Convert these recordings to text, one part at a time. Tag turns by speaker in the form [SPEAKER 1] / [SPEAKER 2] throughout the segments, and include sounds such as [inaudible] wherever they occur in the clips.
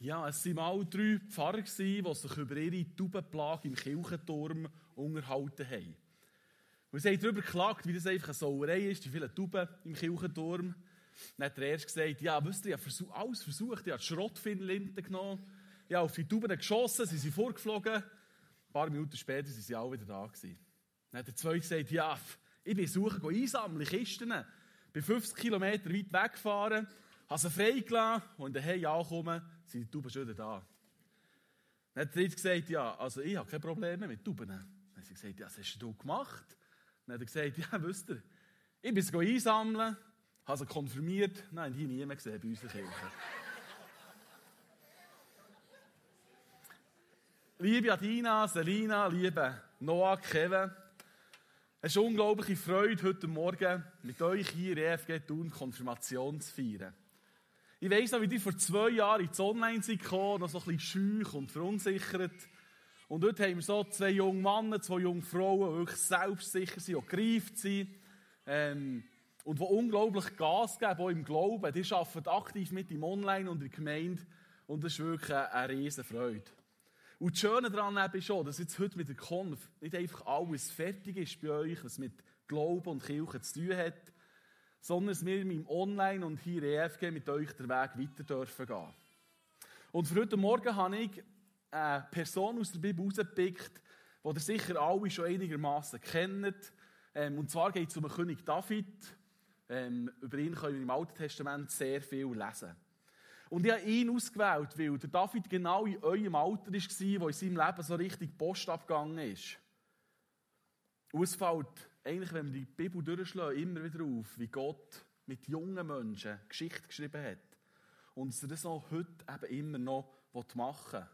[SPEAKER 1] Ja, es waren mal drei Pfarrer, die sich über ihre Taubenplage im Kirchenturm unterhalten haben. Und sie haben darüber geklagt, wie das einfach eine Sauerei ist, die vielen Tauben im Kirchenturm. Dann hat der Erste gesagt, ja, wisst ihr, ich habe alles versucht, ich habe Schrottfinnlinten genommen, ich habe auf die Tauben geschossen, sie sind vorgeflogen. Ein paar Minuten später waren sie alle wieder da. Gewesen. Dann hat der Zweite gesagt, ja, ich bin suchen, einsammeln, Kisten. Bin 50 Kilometer weit weggefahren, habe sie freigelassen und daheim angekommen, sind die Tauben schon wieder da. Dann hat Dritte gesagt, ja, also ich habe keine Probleme mit Tauben. Dann hat sie gesagt, ja, was hast du gemacht? Dann hat er gesagt, ja, wisst ihr, ich bin sie einsammeln, habe sie konfirmiert, nein, hier niemand gesehen bei uns in der Kirche. [laughs] liebe Adina, Selina, liebe Noah, Kevin, es ist unglaubliche Freude, heute Morgen mit euch hier in EFG Thun Konfirmation zu feiern. Ich weiss noch, wie ihr vor zwei Jahren ins Online seid gekommen, noch so ein bisschen scheu und verunsichert. Und dort haben wir so zwei junge Männer, zwei junge Frauen, die wirklich selbstsicher sind, die gereift sind, ähm, und die unglaublich Gas geben, auch im Glauben. Die arbeiten aktiv mit im Online und in der Gemeinde. Und das ist wirklich eine, eine Freude. Und das Schöne daran ist schon, dass jetzt heute mit der Konf nicht einfach alles fertig ist bei euch, was mit Glauben und Kirche zu tun hat, sondern dass wir im Online und hier EFG mit euch den Weg weiter dürfen gehen. Und für heute Morgen habe ich eine Person aus der Bibel rausgepickt, die ihr sicher alle schon einigermaßen kennt. Ähm, und zwar geht es um den König David. Ähm, über ihn können wir im Alten Testament sehr viel lesen. Und ich habe ihn ausgewählt, weil der David genau in eurem Alter war, wo in seinem Leben so richtig Post abgegangen ist. Und es fällt eigentlich, wenn wir die Bibel durchschlagen, immer wieder auf, wie Gott mit jungen Menschen Geschichte geschrieben hat. Und dass er das auch heute eben immer noch machen will.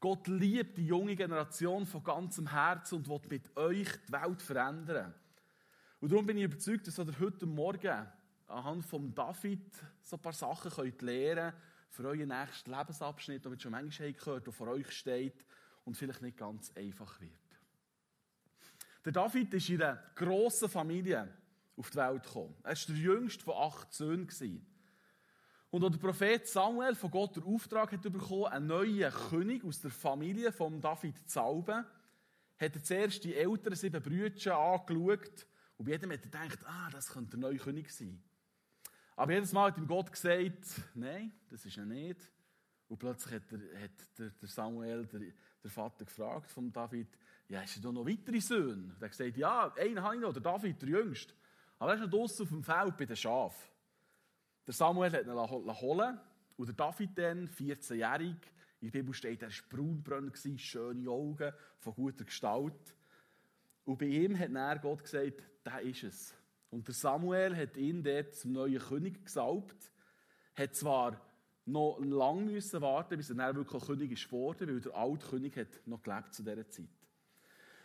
[SPEAKER 1] Gott liebt die junge Generation von ganzem Herzen und will mit euch die Welt verändern. Und darum bin ich überzeugt, dass ihr heute Morgen anhand von David so ein paar Sachen könnt lernen könnt, für euren nächsten Lebensabschnitt, den ihr schon manchmal gehört der vor euch steht und vielleicht nicht ganz einfach wird. Der David ist in einer grossen Familie auf die Welt gekommen. Er war der jüngste von acht Söhnen. Und als der Prophet Samuel von Gott den Auftrag hat bekommen, einen neuen König aus der Familie von David zu salben, hat er zuerst die älteren sieben Brüder angeschaut und bei jedem hat er gedacht, ah, das könnte der neue König sein. Aber jedes Mal hat ihm Gott gesagt, nein, das ist er nicht. Und plötzlich hat, er, hat der, der, Samuel, der, der, Vater, gefragt von David, ja, hast du noch weitere Söhne? Und er hat gesagt, ja, einen habe ich noch, der David, der Jüngste. Aber er ist noch draußen auf dem Feld bei den Schafen. Der Samuel hat ihn holen und der David dann, 14-jährig, in der Bibel steht, er war braunbrünn, schöne Augen, von guter Gestalt. Und bei ihm hat dann Gott gesagt, da ist es. Und der Samuel hat ihn dort zum neuen König gesalbt, hat zwar noch lange müssen warten, bis er dann wirklich König ist geworden, weil der alte König hat noch gelebt zu dieser Zeit.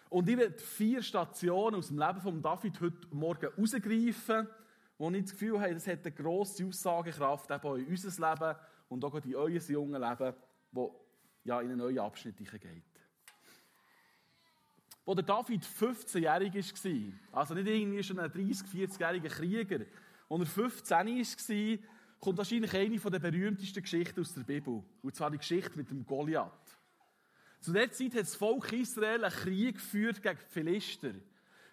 [SPEAKER 1] Und ich werde vier Stationen aus dem Leben von David heute Morgen herausgreifen, wo ich das Gefühl habe, das hat eine grosse Aussagekraft eben in unser Leben und auch in euer junges Leben, das ja, in einen neuen Abschnitt geht wo der David 15-jährig war, also nicht irgendwie schon ein 30-, 40-jähriger Krieger, als er 15 war, kommt wahrscheinlich eine der berühmtesten Geschichten aus der Bibel. Und zwar die Geschichte mit dem Goliath. Zu der Zeit hat das Volk Israel einen Krieg geführt gegen die Philister. Die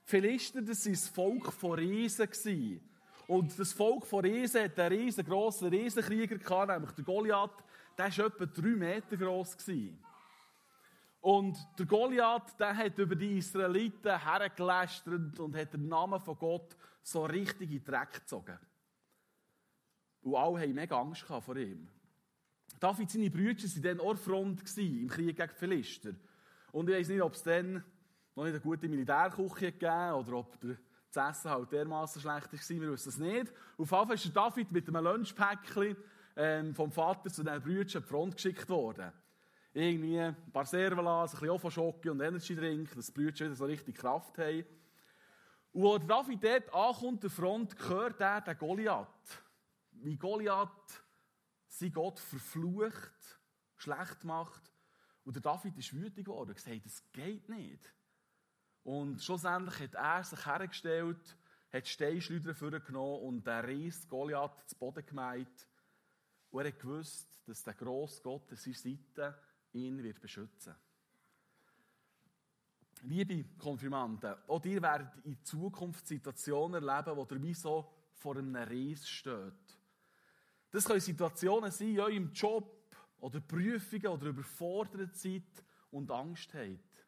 [SPEAKER 1] Philister, das war das Volk von Riesen. Und das Volk von Riesen hat einen riesengroßen Riesenkrieger nämlich der Goliath. Der war etwa drei Meter groß. Und der Goliath, der hat über die Israeliten hergelästert und hat den Namen von Gott so richtig in den Dreck gezogen. Und alle haben mega Angst vor ihm. David, seine Brüder, waren dann auch Front im Krieg gegen die Philister. Und ich weiß nicht, ob es dann noch nicht eine gute Militärküche gegeben oder ob der, das Essen halt dermaßen schlecht war, wir wissen es nicht. Auf jeden Fall ist David mit einem Lunchpäckchen ähm, vom Vater zu den Brüdern die Front geschickt worden irgendwie ein paar Servalas, ein bisschen Ofo-Schocke und Energy-Drink, dass die Brüder wieder so richtig Kraft haben. Und als David dort ankommt, der Front, hört er den Goliath. Wie Goliath sein Gott verflucht, schlecht macht. Und der David ist wütend geworden und gesagt, das geht nicht. Und schlussendlich hat er sich hergestellt, hat Steinschleuder vorgenommen und der Ries Goliath zu Boden gemeint. Und er hat gewusst, dass der grosse Gott an seiner Seite ihn wird beschützen Liebe Konfirmanden, auch ihr werdet in Zukunft Situationen erleben, wo ihr wie so vor einem Reis steht. Das können Situationen sein in eurem Job oder Prüfungen oder überfordert seid und Angst habt.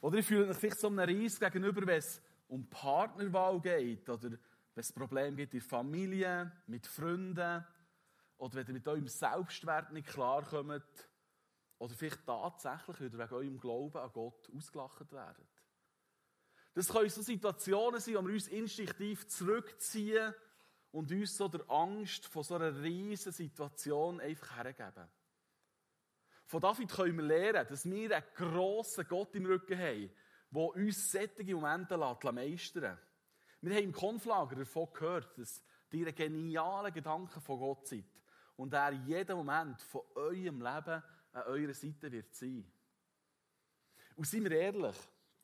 [SPEAKER 1] Oder ihr fühlt euch vielleicht so einem Reis gegenüber, wenn es um Partnerwahl geht oder wenn es Probleme gibt in der Familie, mit Freunden oder wenn ihr mit eurem Selbstwert nicht klarkommt oder vielleicht tatsächlich wieder wegen eurem Glauben an Gott ausgelacht werden. Das können so Situationen sein, wo wir uns instinktiv zurückziehen und uns so der Angst vor so einer riesen Situation einfach hergeben. Von David können wir lernen, dass wir einen grossen Gott im Rücken haben, der uns solche Momente meistern Wir haben im Konflager davon gehört, dass ihr einen genialen Gedanken von Gott seid und er jeden Moment von eurem Leben an eurer Seite wird sein. Und seien wir ehrlich,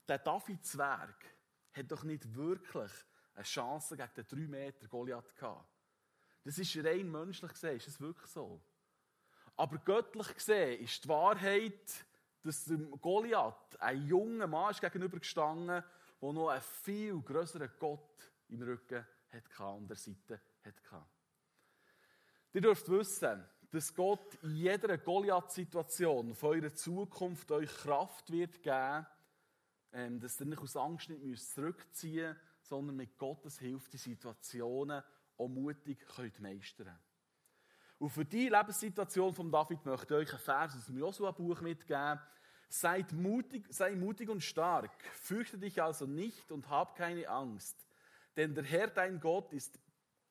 [SPEAKER 1] der David-Zwerg hat doch nicht wirklich eine Chance gegen den 3 Meter Goliath gehabt. Das ist rein menschlich gesehen, ist es wirklich so. Aber göttlich gesehen ist die Wahrheit, dass dem Goliath ein junger Mann ist gegenübergestanden, der noch einen viel größeren Gott im Rücken hatte, an der Seite hatte. Ihr dürft wissen, dass Gott in jeder Goliath-Situation von eurer Zukunft euch Kraft wird geben, ähm, dass ihr nicht aus Angst nicht zurückziehen müsst, sondern mit Gottes Hilfe die Situationen auch mutig könnt meistern Und für die Lebenssituation von David möchte ich euch einen Vers aus dem Josua-Buch mitgeben. Seid mutig, sei mutig und stark, fürchte dich also nicht und hab keine Angst, denn der Herr, dein Gott, ist,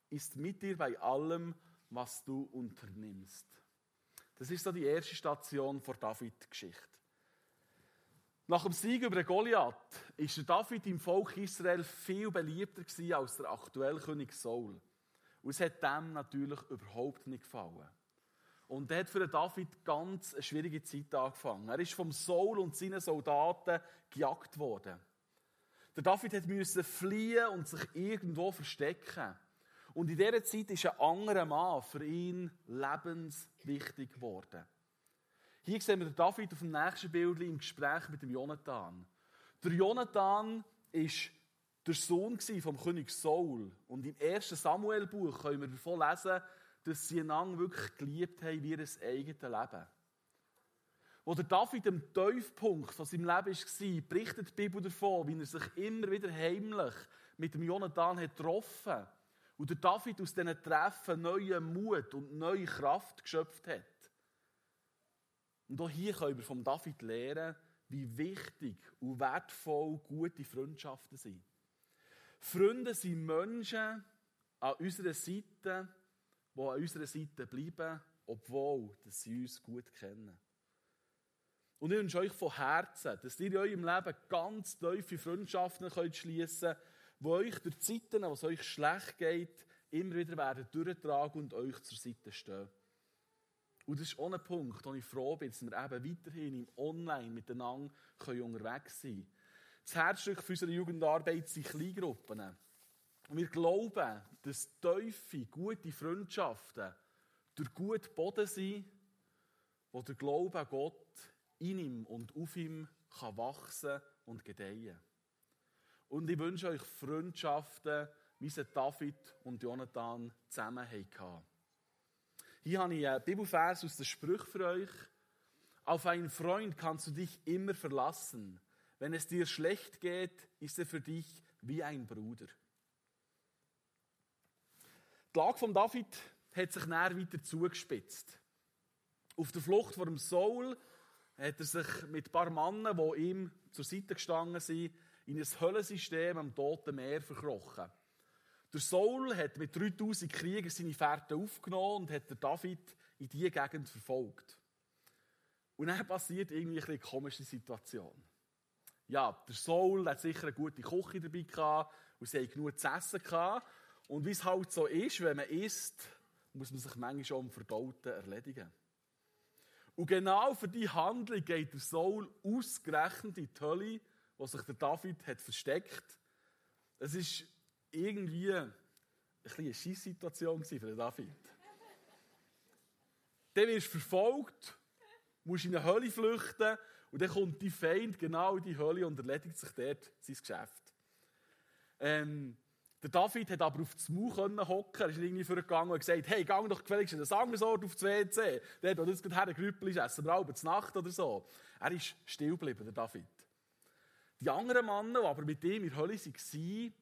[SPEAKER 1] ist mit dir bei allem, was du unternimmst. Das ist so die erste Station vor David-Geschichte. Nach dem Sieg über Goliath ist David im Volk Israel viel beliebter als der aktuelle König Saul. Und es hat dem natürlich überhaupt nicht gefallen. Und er hat für David ganz eine schwierige Zeit angefangen. Er ist vom Saul und seinen Soldaten gejagt worden. Der David musste fliehen und sich irgendwo verstecken. Und in dieser Zeit ist ein anderer Mann für ihn lebenswichtig geworden. Hier sehen wir David auf dem nächsten Bild im Gespräch mit dem Jonathan. Der Jonathan ist der Sohn vom König Saul. Und im ersten Samuel-Buch können wir davon lesen, dass sie einander wirklich geliebt haben wie ihr eigenes Leben. Wo der David am Tiefpunkt von seinem Leben war, berichtet die Bibel davon, wie er sich immer wieder heimlich mit dem Jonathan hat getroffen hat und der David aus diesen Treffen neuen Mut und neue Kraft geschöpft hat. Und auch hier können wir vom David lernen, wie wichtig und wertvoll gute Freundschaften sind. Freunde sind Menschen an unserer Seite, die an unserer Seite bleiben, obwohl sie uns gut kennen. Und ich wünsche euch von Herzen, dass ihr in eurem Leben ganz tiefe Freundschaften schließen könnt, die euch durch Zeiten, wo es euch schlecht geht, immer wieder werden durchtragen und euch zur Seite stehen. Und das ist auch ein Punkt, wo ich froh bin, dass wir eben weiterhin im Online miteinander unterwegs sein können. Das Herzstück für unsere Jugendarbeit sind Kleingruppen. Und wir glauben, dass tiefe, gute Freundschaften durch guten Boden sind, wo der Glaube an Gott in ihm und auf ihm kann wachsen und gedeihen. Und ich wünsche euch Freundschaften, wie sie David und Jonathan zusammen hatten. Hier habe ich einen Bibelvers aus den Sprüchen für euch. Auf einen Freund kannst du dich immer verlassen. Wenn es dir schlecht geht, ist er für dich wie ein Bruder. Die Lage von David hat sich näher weiter zugespitzt. Auf der Flucht vor dem Saul hat er sich mit ein paar Männern, die ihm zur Seite gestanden sind, in ein Höllensystem am Toten Meer verkrochen. Der Saul hat mit 3000 Kriegern seine Fährte aufgenommen und hat David in diese Gegend verfolgt. Und dann passiert irgendwie eine komische Situation. Ja, der Saul hat sicher eine gute Küche dabei gehabt und sie hat genug zu essen gehabt. Und wie es halt so ist, wenn man isst, muss man sich manchmal schon um Verdauten erledigen. Und genau für diese Handlung geht der Saul ausgerechnet in die Hölle wo sich der David hat versteckt. Es ist irgendwie ein eine Scheißsituation für den David. dann wirst du verfolgt, musst in eine Hölle flüchten und dann kommt die Feind genau in die Hölle und erledigt sich dort sein Geschäft. Ähm, der David hat aber auf das Maul hocken, er ist irgendwie vorgegangen und gesagt, hey, gang doch gefälligst in ein anderes Ort aufs WC. Der hat jetzt gerade Grüppel essen wir abends Nacht oder so. Er ist still geblieben, der David. Die anderen Männer, die aber mit ihm in der Hölle waren,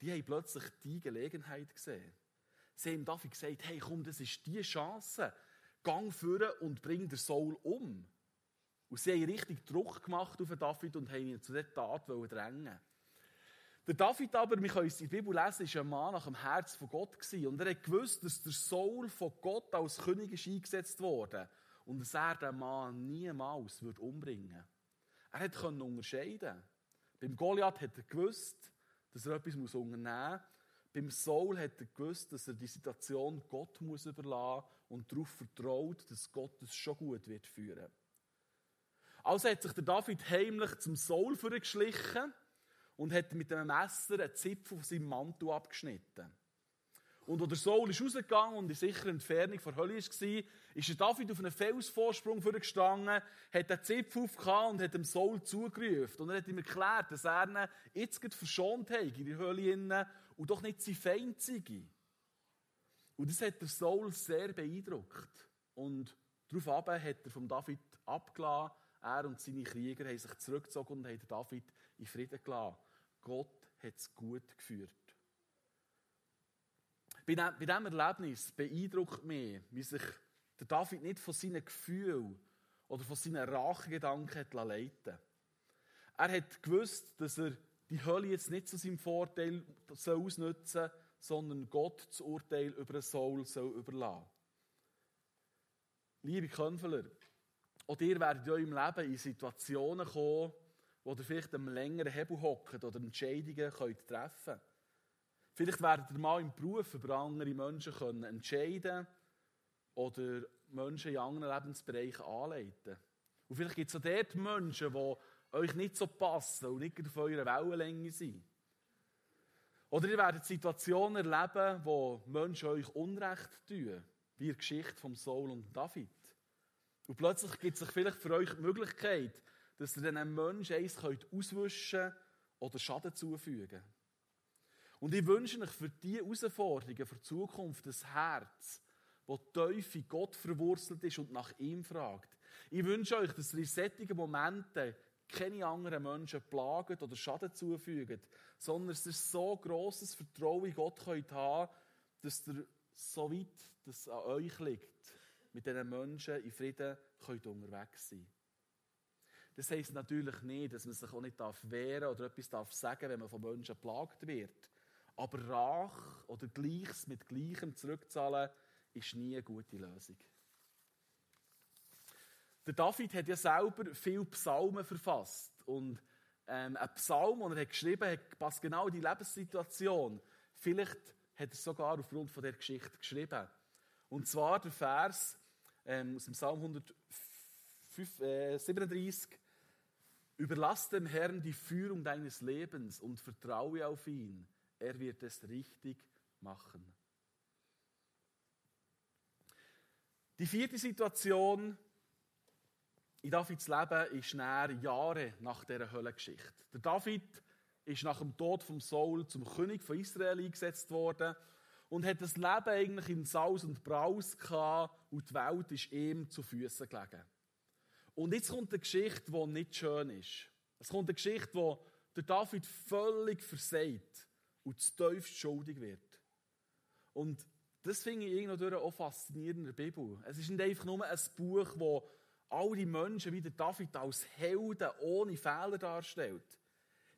[SPEAKER 1] die haben plötzlich die Gelegenheit gesehen. Sie haben David gesagt, hey, komm, das ist die Chance. Gang führen und bring den Saul um. Und sie haben richtig Druck gemacht auf David und haben ihn zu dieser Tat drängen der David aber, wir können es in der Bibel lesen, ist ein Mann nach dem Herz von Gott gewesen. Und er hat gewusst, dass der Saul von Gott als König ist eingesetzt wurde. Und dass er den Mann niemals umbringen würde. Er hat unterscheiden. Beim Goliath hat er gewusst, dass er etwas unternehmen muss. Beim Saul hat er gewusst, dass er die Situation Gott muss überlassen und darauf vertraut, dass Gott es schon gut wird führen. Also hat sich der David heimlich zum Saul geschlichen und hat mit einem Messer einen Zipfel von seinem Mantel abgeschnitten. Und als der Saul ist rausgegangen und in sicherer Entfernung von der Hölle war, ist der David auf einen Felsvorsprung gestanden, hat den Zipfel aufgehauen und hat dem Saul zugerufen. Und er hat ihm erklärt, dass er ihn jetzt verschont hat in der Hölle und doch nicht sein Feind sei. Und das hat der Saul sehr beeindruckt. Und daraufhin hat er vom David abgelassen. Er und seine Krieger haben sich zurückgezogen und haben David in Frieden gelassen. Gott hat es gut geführt. Bei diesem Erlebnis beeindruckt mich, wie sich der David nicht von seinen Gefühlen oder von seinen Rachegedanken leiten Er hat gewusst, dass er die Hölle jetzt nicht zu seinem Vorteil ausnutzen soll, sondern Gott das Urteil über Saul soll überlassen. Liebe Könfeler, auch ihr werdet in eurem Leben in Situationen kommen, wo ihr vielleicht am längeren Hebel hockt oder Entscheidungen treffen könnt. Vielleicht werdet ihr mal im Beruf über andere Menschen können entscheiden oder Menschen in anderen Lebensbereichen anleiten. Und vielleicht gibt es auch dort Menschen, die euch nicht so passen und nicht auf eurer Wellenlänge sind. Oder ihr werdet Situationen erleben, wo Menschen euch Unrecht tun, wie die Geschichte von Saul und David. Und plötzlich gibt es sich vielleicht für euch die Möglichkeit, dass ihr diesen Menschen eins auswischen könnt oder Schaden zufügen Und ich wünsche euch für diese Herausforderungen, für die Zukunft, ein Herz, das tief in Gott verwurzelt ist und nach ihm fragt. Ich wünsche euch, dass ihr in solchen Momenten keine anderen Menschen plagen oder Schaden zufügen, sondern dass ihr so grosses Vertrauen in Gott könnt haben dass ihr so weit das an euch liegt, mit diesen Menschen in Frieden könnt unterwegs sein das heisst natürlich nicht, dass man sich auch nicht wehren darf oder etwas darf sagen wenn man von Menschen geplagt wird. Aber Rach oder Gleiches mit Gleichem zurückzahlen, ist nie eine gute Lösung. Der David hat ja selber viele Psalmen verfasst. Und ähm, ein Psalm, den er hat geschrieben hat, passt genau in die Lebenssituation. Vielleicht hat er sogar aufgrund von der Geschichte geschrieben. Und zwar der Vers ähm, aus dem Psalm 137. Überlass dem Herrn die Führung deines Lebens und vertraue auf ihn. Er wird es richtig machen. Die vierte Situation in Davids Leben ist näher Jahre nach dieser Höllengeschichte. Der David ist nach dem Tod von Saul zum König von Israel eingesetzt worden und hat das Leben eigentlich in Saus und Braus gehabt und die Welt ist ihm zu Füßen gelegen. Und jetzt kommt eine Geschichte, die nicht schön ist. Es kommt eine Geschichte, wo der David völlig versagt und zu tief schuldig wird. Und das finde ich irgendwo auch faszinierend in der Bibel. Es ist nicht einfach nur ein Buch, wo all die Menschen wie der David als Helden ohne Fehler darstellt.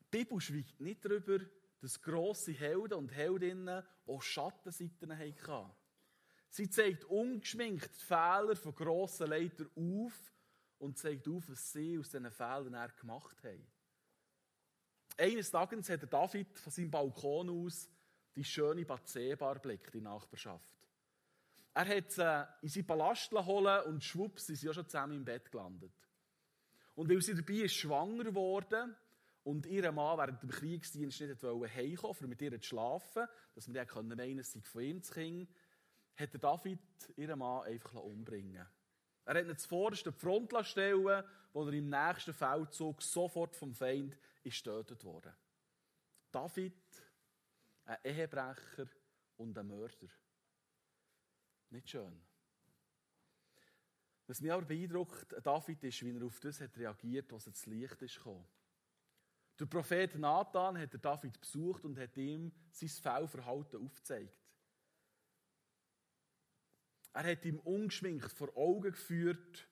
[SPEAKER 1] Die Bibel schweigt nicht darüber, dass grosse Helden und Heldinnen auch Schattenseiten hatten. Sie zeigt ungeschminkt die Fehler von grossen Leitern auf und zeigt auf, was sie aus diesen Fehlern gemacht haben. Eines Tages hat David von seinem Balkon aus die schöne Bathseba erblickt, die Nachbarschaft. Er hat sie in seinen Palast holen und schwupps sind sie ja schon zusammen im Bett gelandet. Und weil sie dabei ist schwanger geworden und ihr Mann während dem Kriegsdienst nicht heimkommen um mit ihr zu schlafen, dass man dann meinen, es sei von ihm zu Kind, hat der David ihren Mann einfach umbringen Er hat ihn zuvorderst die Front stellen, wo er im nächsten Feldzug sofort vom Feind ist getötet wurde. David, ein Ehebrecher und ein Mörder. Nicht schön. Was mich aber beeindruckt, David ist, wie er auf das hat reagiert, was ins Licht ist gekommen. Der Prophet Nathan hat David besucht und hat ihm sein Fehlverhalten aufgezeigt. Er hat ihm ungeschminkt vor Augen geführt,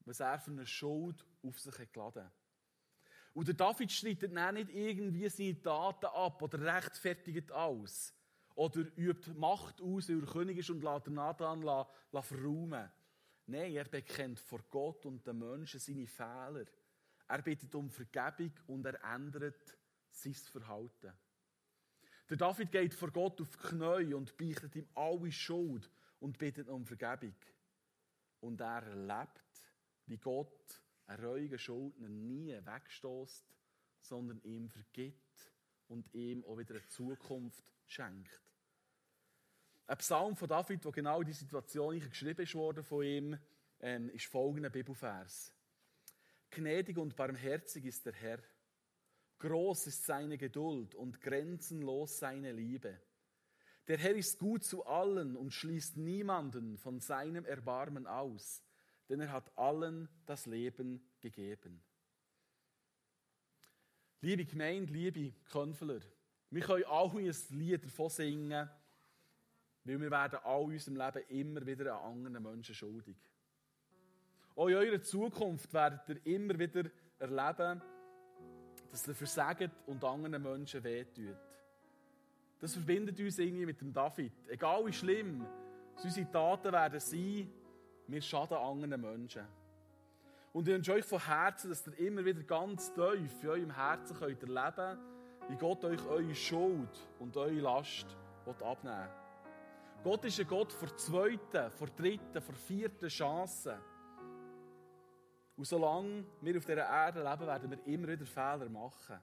[SPEAKER 1] was er für eine Schuld auf sich hat geladen Und der David streitet dann nicht irgendwie seine Taten ab oder rechtfertigt alles. Oder übt Macht aus, weil er König ist und lässt Nathan verräumen. Nein, er bekennt vor Gott und den Menschen seine Fehler. Er bittet um Vergebung und er ändert sein Verhalten. Der David geht vor Gott auf die Knie und beichtet ihm alle Schuld und bittet um Vergebung. Und er erlebt, wie Gott einen reuigen Schuldner nie wegstoßt, sondern ihm vergibt und ihm auch wieder eine Zukunft schenkt. Ein Psalm von David, wo genau die Situation geschrieben wurde von ihm, ähm, ist folgender Bibelvers. Gnädig und barmherzig ist der Herr. Groß ist seine Geduld und grenzenlos seine Liebe. Der Herr ist gut zu allen und schließt niemanden von seinem Erbarmen aus, denn er hat allen das Leben gegeben. Liebe Gemeinde, liebe Könfler, wir können alle ein Lied davon singen, weil wir werden all unserem Leben immer wieder an anderen Menschen schuldig. Auch in eurer Zukunft werdet ihr immer wieder erleben, dass ihr versagt und anderen Menschen wehtut. Das verbindet uns irgendwie mit dem David. Egal wie schlimm unsere Taten werden sein, wir schaden anderen Menschen. Und ich wünsche euch von Herzen, dass ihr immer wieder ganz tief in eurem Herzen könnt erleben könnt, wie Gott euch eure Schuld und eure Last abnehmen will. Gott ist ein Gott vor zweiten, vor dritten, vor vierten Chancen. Und solange wir auf dieser Erde leben, werden wir immer wieder Fehler machen.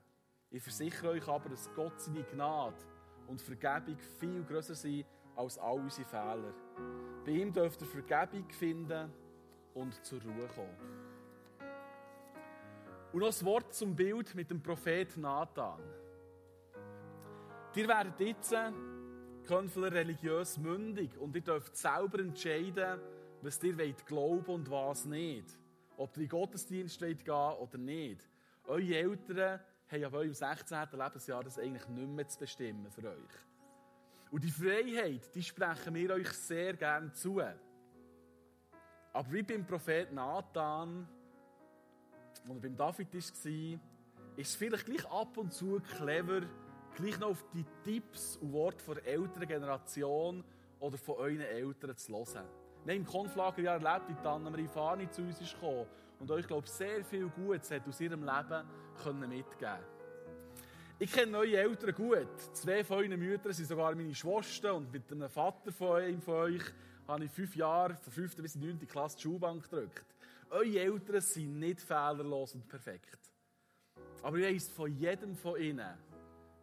[SPEAKER 1] Ich versichere euch aber, dass Gott seine Gnade und Vergebung viel größer sind als all unsere Fehler. Bei ihm dürft ihr Vergebung finden und zur Ruhe kommen. Und noch ein Wort zum Bild mit dem Prophet Nathan. Ihr werdet jetzt Könfler religiös mündig und ihr dürft selber entscheiden, was ihr wollt glauben und was nicht. Ob ihr in den Gottesdienst gehen wollt oder nicht. Eure Eltern haben ab eurem 16. Lebensjahr das eigentlich nicht mehr zu bestimmen für euch. Und die Freiheit, die sprechen wir euch sehr gerne zu. Aber wie beim Prophet Nathan, und beim David war, ist es vielleicht gleich ab und zu clever, gleich noch auf die Tipps und Worte der älteren Generation oder von euren Eltern zu hören. Wir haben im Konflagerjahr erlebt, wie Anna-Marie Fani zu uns ist gekommen und euch, glaube ich, sehr viel Gutes hat aus ihrem Leben können mitgeben Ich kenne eure Eltern gut. Zwei von euren Müttern sind sogar meine Schwestern und mit einem Vater von einem von euch habe ich fünf Jahre, von 5. bis 9. Klasse die Schulbank gedrückt. Eure Eltern sind nicht fehlerlos und perfekt. Aber ich weiss von jedem von ihnen,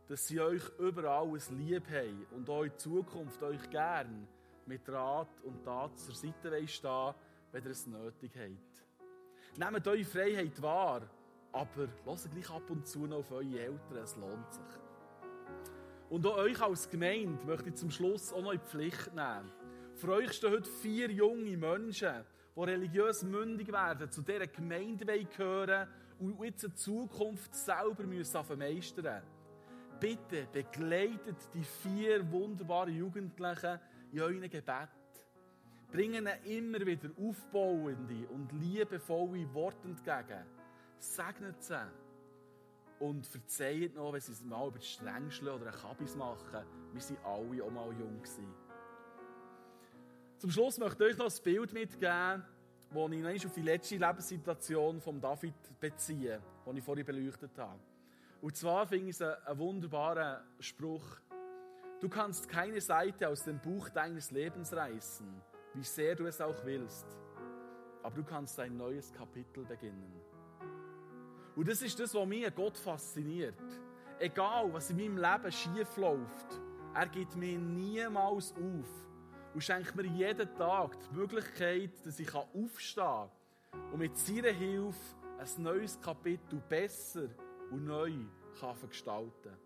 [SPEAKER 1] dass sie euch überall ein Lieb haben und eure Zukunft euch gern mit Rat und Tat zur Seite stehen wenn ihr es nötig habt. Nehmt eure Freiheit wahr, aber lasst gleich ab und zu noch auf eure Eltern, es lohnt sich. Und auch euch als Gemeinde möchte ich zum Schluss auch noch in die Pflicht nehmen. Für euch stehen heute vier junge Menschen, die religiös mündig werden, zu dieser Gemeinde gehören und jetzt in Zukunft selber müssen Bitte begleitet die vier wunderbaren Jugendlichen in euren Gebet. Bringen ihnen immer wieder aufbauende und liebevolle Worte entgegen. Segnet sie. Und verzeiht noch, wenn sie es mal über die Strängschle oder ein Kabis machen. Wir waren alle auch mal jung. Gewesen. Zum Schluss möchte ich euch noch ein Bild mitgeben, das ich auf die letzte Lebenssituation von David beziehe, die ich vorhin beleuchtet habe. Und zwar finde ich es einen wunderbaren Spruch. Du kannst keine Seite aus dem Buch deines Lebens reißen, wie sehr du es auch willst. Aber du kannst ein neues Kapitel beginnen. Und das ist das, was mich an Gott fasziniert. Egal, was in meinem Leben schief läuft, er gibt mir niemals auf. und schenkt mir jeden Tag die Möglichkeit, dass ich aufstehen kann und mit seiner Hilfe ein neues Kapitel besser und neu kann gestalten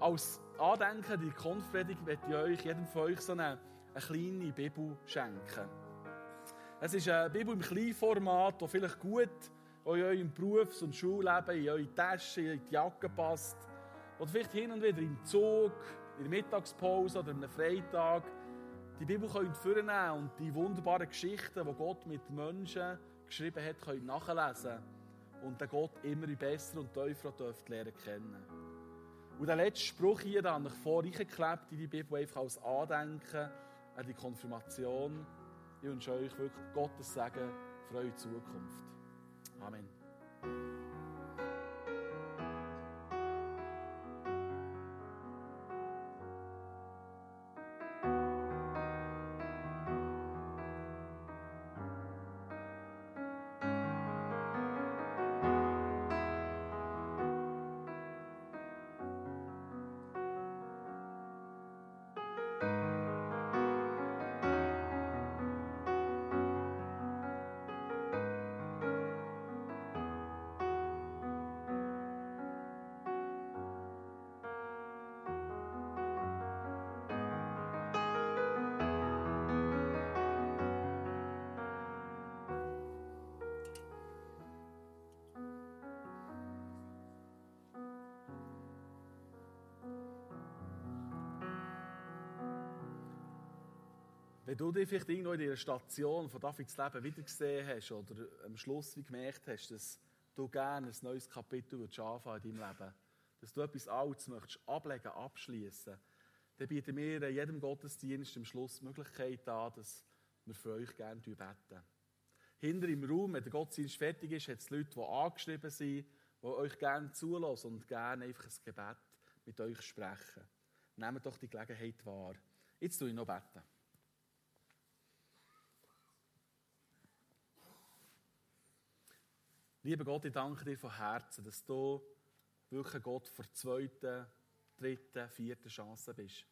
[SPEAKER 1] Als Andenken an die Konfpredigt möchte ich euch, jedem von euch, so eine, eine kleine Bibel schenken. Es ist eine Bibel im Kleinformat, die vielleicht gut in eurem Berufs- und Schulleben, in eure Tasche, in die Jacke passt. Oder vielleicht hin und wieder im Zug, in der Mittagspause oder einem Freitag die Bibel könnt vornehmen und die wunderbaren Geschichten, die Gott mit Menschen geschrieben hat, könnt nachlesen und den Gott immer besser und tiefer dürft lernen kennen. Und der letzte Spruch hier, den habe ich vorhin geklebt in die Bibel, einfach als Andenken an die Konfirmation. Ich wünsche euch wirklich Gottes Segen für eure Zukunft. Amen. Wenn du dich vielleicht irgendwo in dieser Station von Davids Leben wiedergesehen hast oder am Schluss wie gemerkt hast, dass du gerne ein neues Kapitel anfangen in deinem Leben, dass du etwas Altes möchtest ablegen, abschließen, dann bieten wir jedem Gottesdienst am Schluss die Möglichkeit an, dass wir für euch gerne beten. Hinter im Raum, wenn der Gottesdienst fertig ist, hat es Leute, die angeschrieben sind, die euch gerne zulassen und gerne einfach ein Gebet mit euch sprechen. Nehmt doch die Gelegenheit wahr. Jetzt tue ich noch beten. Lieber Gott, ich danke dir von Herzen, dass du wirklich Gott vor zweiten, dritten, vierten Chance bist.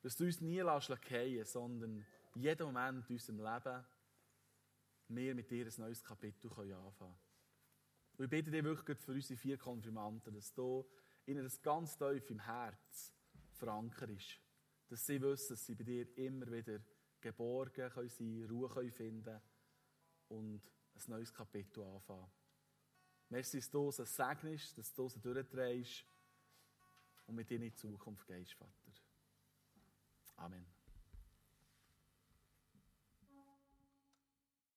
[SPEAKER 1] Dass du uns nie lässt fallen, sondern jeden Moment in unserem Leben wir mit dir ein neues Kapitel anfangen können. Und ich bitte dich wirklich für unsere vier Konfirmanten, dass du ihnen das ganz tief im Herz verankert ist. Dass sie wissen, dass sie bei dir immer wieder geborgen können sein, Ruhe können finden und ein neues Kapitel anfangen. Merci, dass du sie segnest, dass du sie durchdrehst und mit dir in die Zukunft gehst, Vater. Amen.